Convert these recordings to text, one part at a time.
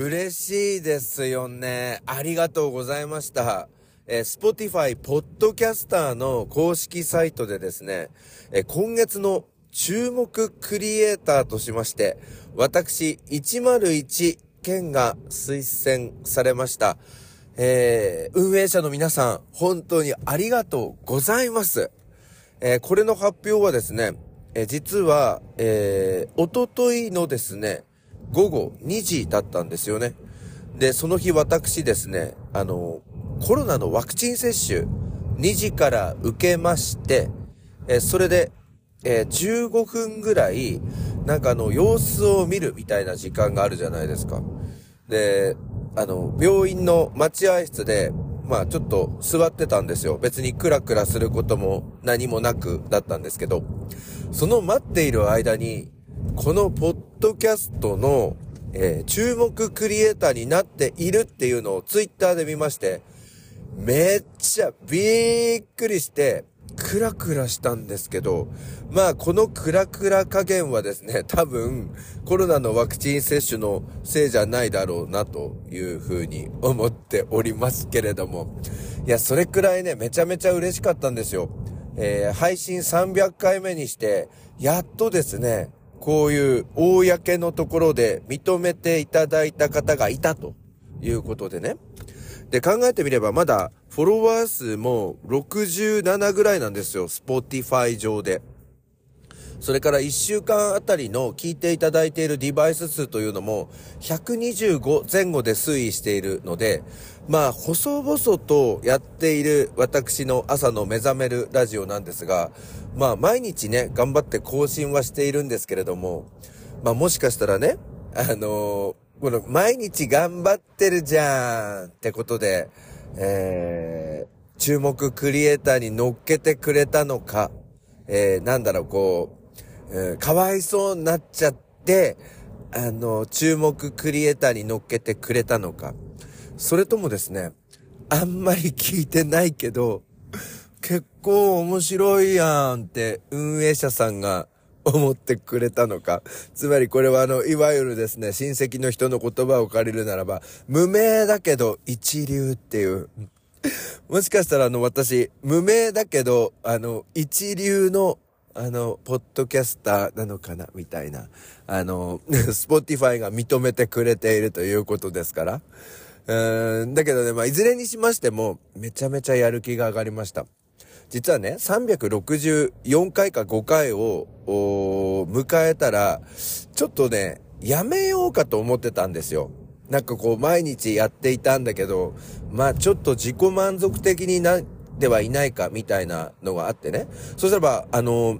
嬉しいですよね。ありがとうございました。えー、Spotify ポッドキャスターの公式サイトでですね、えー、今月の注目クリエイターとしまして、私101件が推薦されました。えー、運営者の皆さん、本当にありがとうございます。えー、これの発表はですね、えー、実は、えー、おとといのですね、午後2時だったんですよね。で、その日私ですね、あの、コロナのワクチン接種、2時から受けまして、えそれで、え15分ぐらい、なんかあの、様子を見るみたいな時間があるじゃないですか。で、あの、病院の待合室で、まあちょっと座ってたんですよ。別にクラクラすることも何もなくだったんですけど、その待っている間に、このポッドキャストの、えー、注目クリエイターになっているっていうのをツイッターで見まして、めっちゃびっくりして、クラクラしたんですけど、まあこのクラクラ加減はですね、多分コロナのワクチン接種のせいじゃないだろうなというふうに思っておりますけれども、いや、それくらいね、めちゃめちゃ嬉しかったんですよ。えー、配信300回目にして、やっとですね、こういう公のところで認めていただいた方がいたということでね。で、考えてみればまだフォロワー数も67ぐらいなんですよ。スポティファイ上で。それから1週間あたりの聞いていただいているデバイス数というのも125前後で推移しているので、まあ、細々とやっている私の朝の目覚めるラジオなんですが、まあ、毎日ね、頑張って更新はしているんですけれども、まあ、もしかしたらね、あのー、この毎日頑張ってるじゃんってことで、えー、注目クリエイターに乗っけてくれたのか、えー、なんだろう、こう、えー、かわいそうになっちゃって、あの、注目クリエイターに乗っけてくれたのか。それともですね、あんまり聞いてないけど、結構面白いやんって運営者さんが思ってくれたのか。つまりこれはあの、いわゆるですね、親戚の人の言葉を借りるならば、無名だけど一流っていう。もしかしたらあの、私、無名だけど、あの、一流のあの、ポッドキャスターなのかなみたいな。あの、スポティファイが認めてくれているということですから。うん、だけどね、まあ、いずれにしましても、めちゃめちゃやる気が上がりました。実はね、364回か5回を、迎えたら、ちょっとね、やめようかと思ってたんですよ。なんかこう、毎日やっていたんだけど、まあちょっと自己満足的になってはいないか、みたいなのがあってね。そしたらば、あの、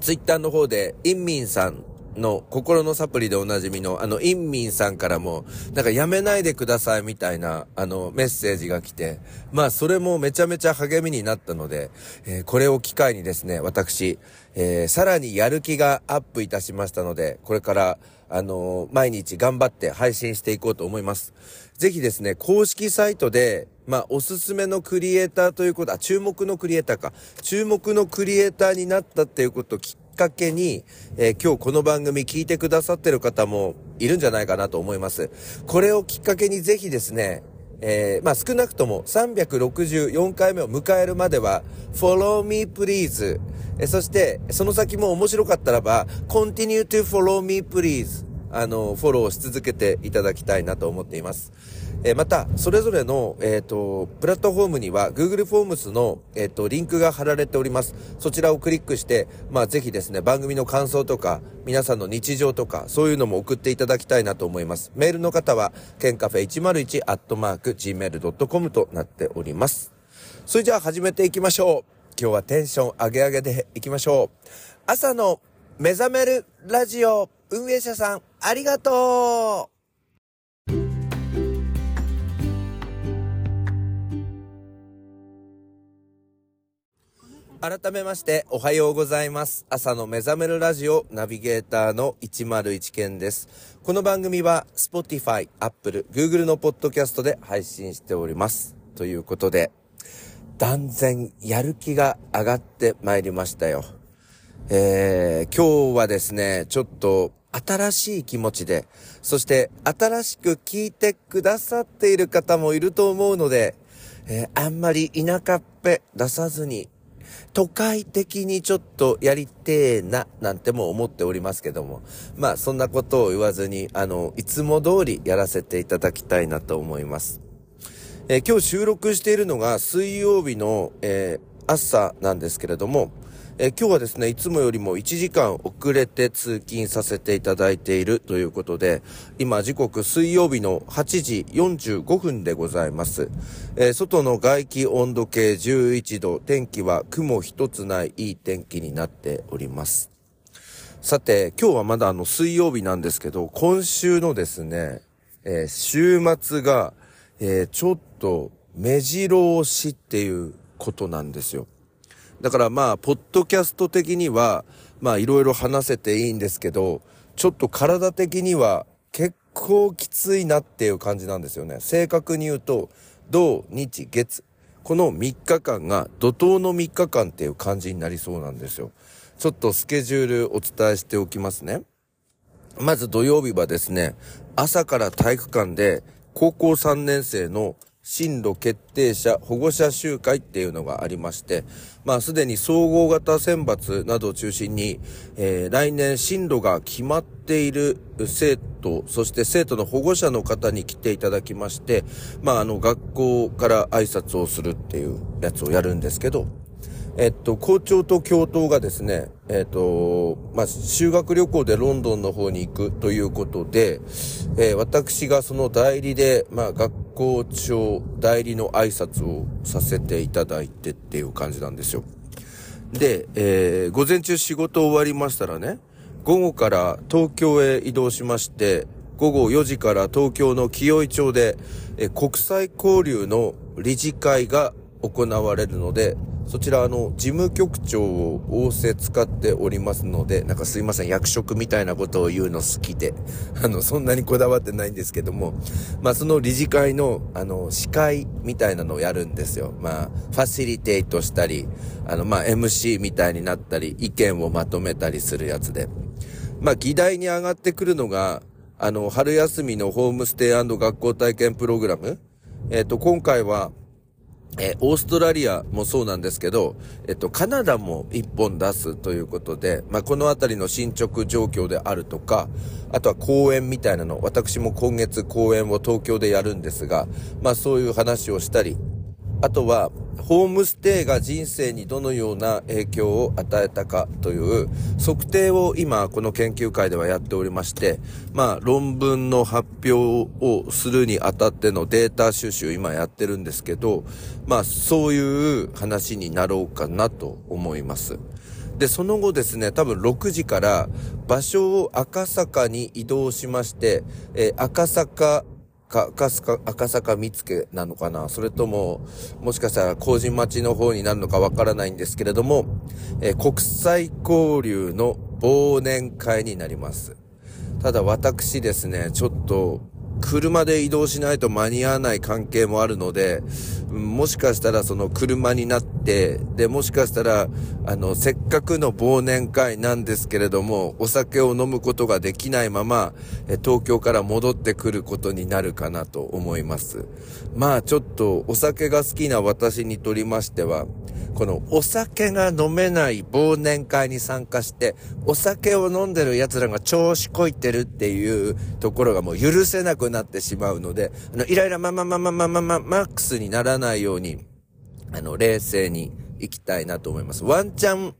ツイッターの方で、インミンさんの心のサプリでおなじみのあのインミンさんからも、なんかやめないでくださいみたいなあのメッセージが来て、まあそれもめちゃめちゃ励みになったので、えー、これを機会にですね、私、えー、さらにやる気がアップいたしましたので、これからあのー、毎日頑張って配信していこうと思います。ぜひですね、公式サイトで、まあ、おすすめのクリエイターということ、あ、注目のクリエイターか。注目のクリエイターになったっていうことをきっっかけに、えー、今日この番組聞いてくださってる方もいるんじゃないかなと思います。これをきっかけにぜひですね、えー、まあ少なくとも364回目を迎えるまでは、follow me please。えそして、その先も面白かったらば、continue to follow me please。あの、フォローし続けていただきたいなと思っています。えまた、それぞれの、えっ、ー、と、プラットフォームには Google フォームスの、えっ、ー、と、リンクが貼られております。そちらをクリックして、まあ、ぜひですね、番組の感想とか、皆さんの日常とか、そういうのも送っていただきたいなと思います。メールの方は、ケンカフェ101アットマーク gmail.com となっております。それじゃあ始めていきましょう。今日はテンション上げ上げでいきましょう。朝の目覚めるラジオ運営者さん、ありがとう改めましておはようございます。朝の目覚めるラジオナビゲーターの101健です。この番組は Spotify、Apple、Google のポッドキャストで配信しております。ということで、断然やる気が上がってまいりましたよ。えー、今日はですね、ちょっと新しい気持ちで、そして新しく聞いてくださっている方もいると思うので、えー、あんまり田舎っぺ出さずに、都会的にちょっとやりてえな、なんても思っておりますけども。まあ、そんなことを言わずに、あの、いつも通りやらせていただきたいなと思います。えー、今日収録しているのが水曜日の、えー、朝なんですけれども、え今日はですね、いつもよりも1時間遅れて通勤させていただいているということで、今時刻水曜日の8時45分でございます。えー、外の外気温度計11度、天気は雲一つないいい天気になっております。さて、今日はまだあの水曜日なんですけど、今週のですね、えー、週末が、えー、ちょっと目白押しっていうことなんですよ。だからまあ、ポッドキャスト的には、まあいろいろ話せていいんですけど、ちょっと体的には結構きついなっていう感じなんですよね。正確に言うと、土、日、月。この3日間が怒涛の3日間っていう感じになりそうなんですよ。ちょっとスケジュールお伝えしておきますね。まず土曜日はですね、朝から体育館で高校3年生の進路決定者保護者集会っていうのがありまして、まあすでに総合型選抜などを中心に、えー、来年進路が決まっている生徒、そして生徒の保護者の方に来ていただきまして、まああの学校から挨拶をするっていうやつをやるんですけど、えっと、校長と教頭がですね、えっと、まあ、修学旅行でロンドンの方に行くということで、えー、私がその代理で、まあ、学校長代理の挨拶をさせていただいてっていう感じなんですよ。で、えー、午前中仕事終わりましたらね、午後から東京へ移動しまして、午後4時から東京の清井町で、え国際交流の理事会が行われるので、そちらあの、事務局長を仰せ使っておりますので、なんかすいません、役職みたいなことを言うの好きで、あの、そんなにこだわってないんですけども、まあその理事会の、あの、司会みたいなのをやるんですよ。まあ、ファシリテイトしたり、あの、まあ MC みたいになったり、意見をまとめたりするやつで。まあ議題に上がってくるのが、あの、春休みのホームステイ学校体験プログラム。えっ、ー、と、今回は、えー、オーストラリアもそうなんですけど、えっと、カナダも一本出すということで、まあ、このあたりの進捗状況であるとか、あとは公演みたいなの、私も今月公演を東京でやるんですが、まあ、そういう話をしたり、あとは、ホームステイが人生にどのような影響を与えたかという測定を今この研究会ではやっておりまして、まあ論文の発表をするにあたってのデータ収集を今やってるんですけど、まあそういう話になろうかなと思います。で、その後ですね、多分6時から場所を赤坂に移動しまして、えー、赤坂か、すか、赤坂見附なのかな？それとも、もしかしたら麹町の方になるのかわからないんですけれども、えー、国際交流の忘年会になります。ただ私ですね、ちょっと、車で移動しないと間に合わない関係もあるので、もしかしたらその車になって、で、もしかしたら、あの、せっかくの忘年会なんですけれども、お酒を飲むことができないまま、東京から戻ってくることになるかなと思います。まあちょっとお酒が好きな私にとりましては、このお酒が飲めない忘年会に参加して、お酒を飲んでる奴らが調子こいてるっていうところがもう許せなくなってしまうので、あの、イライラまままままままマックスにならないように、あの、冷静に行きたいなと思います。ワンチャン、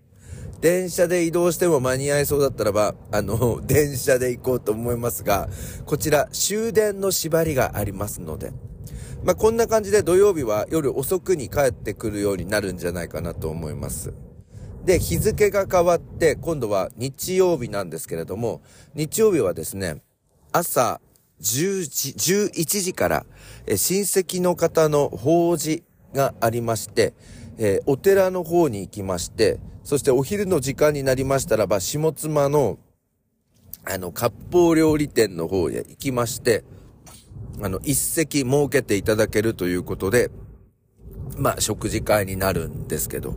電車で移動しても間に合いそうだったらば、あの、電車で行こうと思いますが、こちら終電の縛りがありますので、まあ、こんな感じで土曜日は夜遅くに帰ってくるようになるんじゃないかなと思います。で、日付が変わって、今度は日曜日なんですけれども、日曜日はですね、朝10時、11時から、え親戚の方の法事がありまして、えー、お寺の方に行きまして、そしてお昼の時間になりましたらば、下妻の、あの、割烹料理店の方へ行きまして、あの、一席設けていただけるということで、まあ、食事会になるんですけど、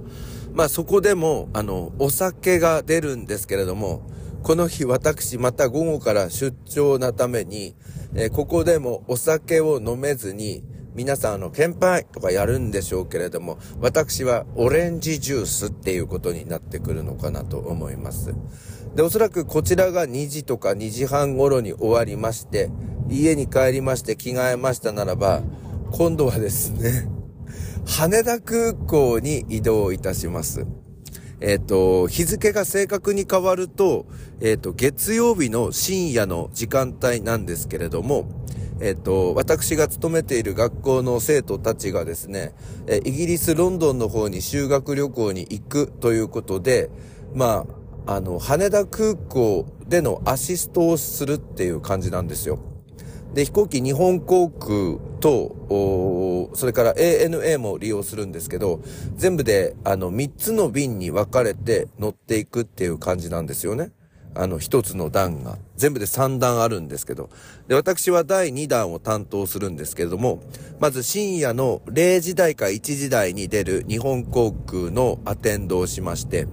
まあ、そこでも、あの、お酒が出るんですけれども、この日私また午後から出張なために、えー、ここでもお酒を飲めずに、皆さんあの、乾杯とかやるんでしょうけれども、私はオレンジジュースっていうことになってくるのかなと思います。で、おそらくこちらが2時とか2時半頃に終わりまして、家に帰りまして着替えましたならば、今度はですね、羽田空港に移動いたします。えっ、ー、と、日付が正確に変わると、えっ、ー、と、月曜日の深夜の時間帯なんですけれども、えっと、私が勤めている学校の生徒たちがですね、えイギリス・ロンドンの方に修学旅行に行くということで、まあ、あの、羽田空港でのアシストをするっていう感じなんですよ。で、飛行機日本航空と、それから ANA も利用するんですけど、全部であの3つの便に分かれて乗っていくっていう感じなんですよね。あの、一つの段が。全部で三段あるんですけど。で、私は第2弾を担当するんですけれども、まず深夜の0時台か1時台に出る日本航空のアテンドをしまして、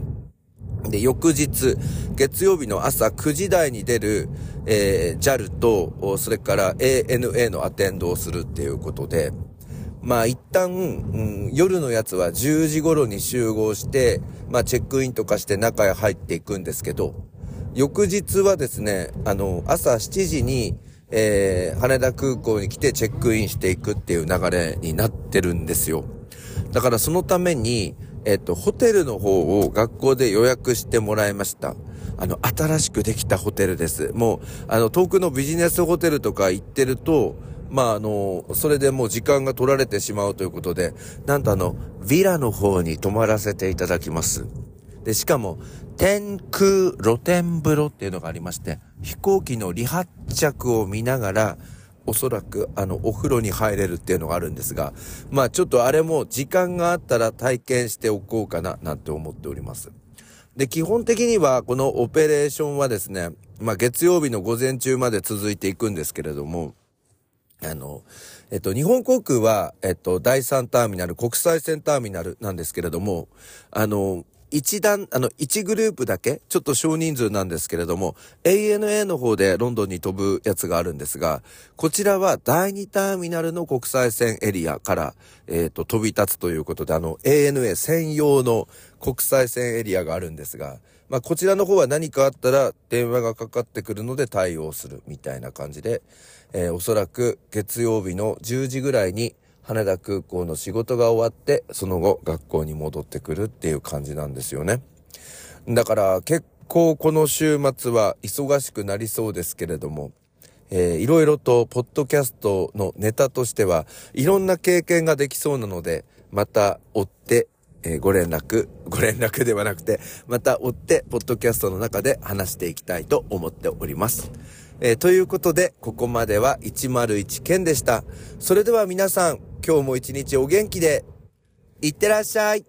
で、翌日、月曜日の朝9時台に出る、えー、JAL と、それから ANA のアテンドをするっていうことで、まあ一旦、うん、夜のやつは10時頃に集合して、まあチェックインとかして中へ入っていくんですけど、翌日はですね、あの、朝7時に、えー、羽田空港に来てチェックインしていくっていう流れになってるんですよ。だからそのために、えっと、ホテルの方を学校で予約してもらいました。あの、新しくできたホテルです。もう、あの、遠くのビジネスホテルとか行ってると、まあ、あの、それでもう時間が取られてしまうということで、なんとあの、ヴィラの方に泊まらせていただきます。で、しかも、天空露天風呂っていうのがありまして、飛行機の離発着を見ながら、おそらくあのお風呂に入れるっていうのがあるんですが、まあちょっとあれも時間があったら体験しておこうかななんて思っております。で、基本的にはこのオペレーションはですね、まあ月曜日の午前中まで続いていくんですけれども、あの、えっと、日本航空は、えっと、第3ターミナル、国際線ターミナルなんですけれども、あの、一段、あの、一グループだけ、ちょっと少人数なんですけれども、ANA の方でロンドンに飛ぶやつがあるんですが、こちらは第2ターミナルの国際線エリアから、えっ、ー、と、飛び立つということで、あの、ANA 専用の国際線エリアがあるんですが、まあ、こちらの方は何かあったら電話がかかってくるので対応するみたいな感じで、えー、おそらく月曜日の10時ぐらいに羽田空港の仕事が終わって、その後学校に戻ってくるっていう感じなんですよね。だから結構この週末は忙しくなりそうですけれども、えー、いろいろとポッドキャストのネタとしてはいろんな経験ができそうなので、また追って、えー、ご連絡、ご連絡ではなくて、また追って、ポッドキャストの中で話していきたいと思っております。えー、ということで、ここまでは101件でした。それでは皆さん、今日も一日お元気で、いってらっしゃい。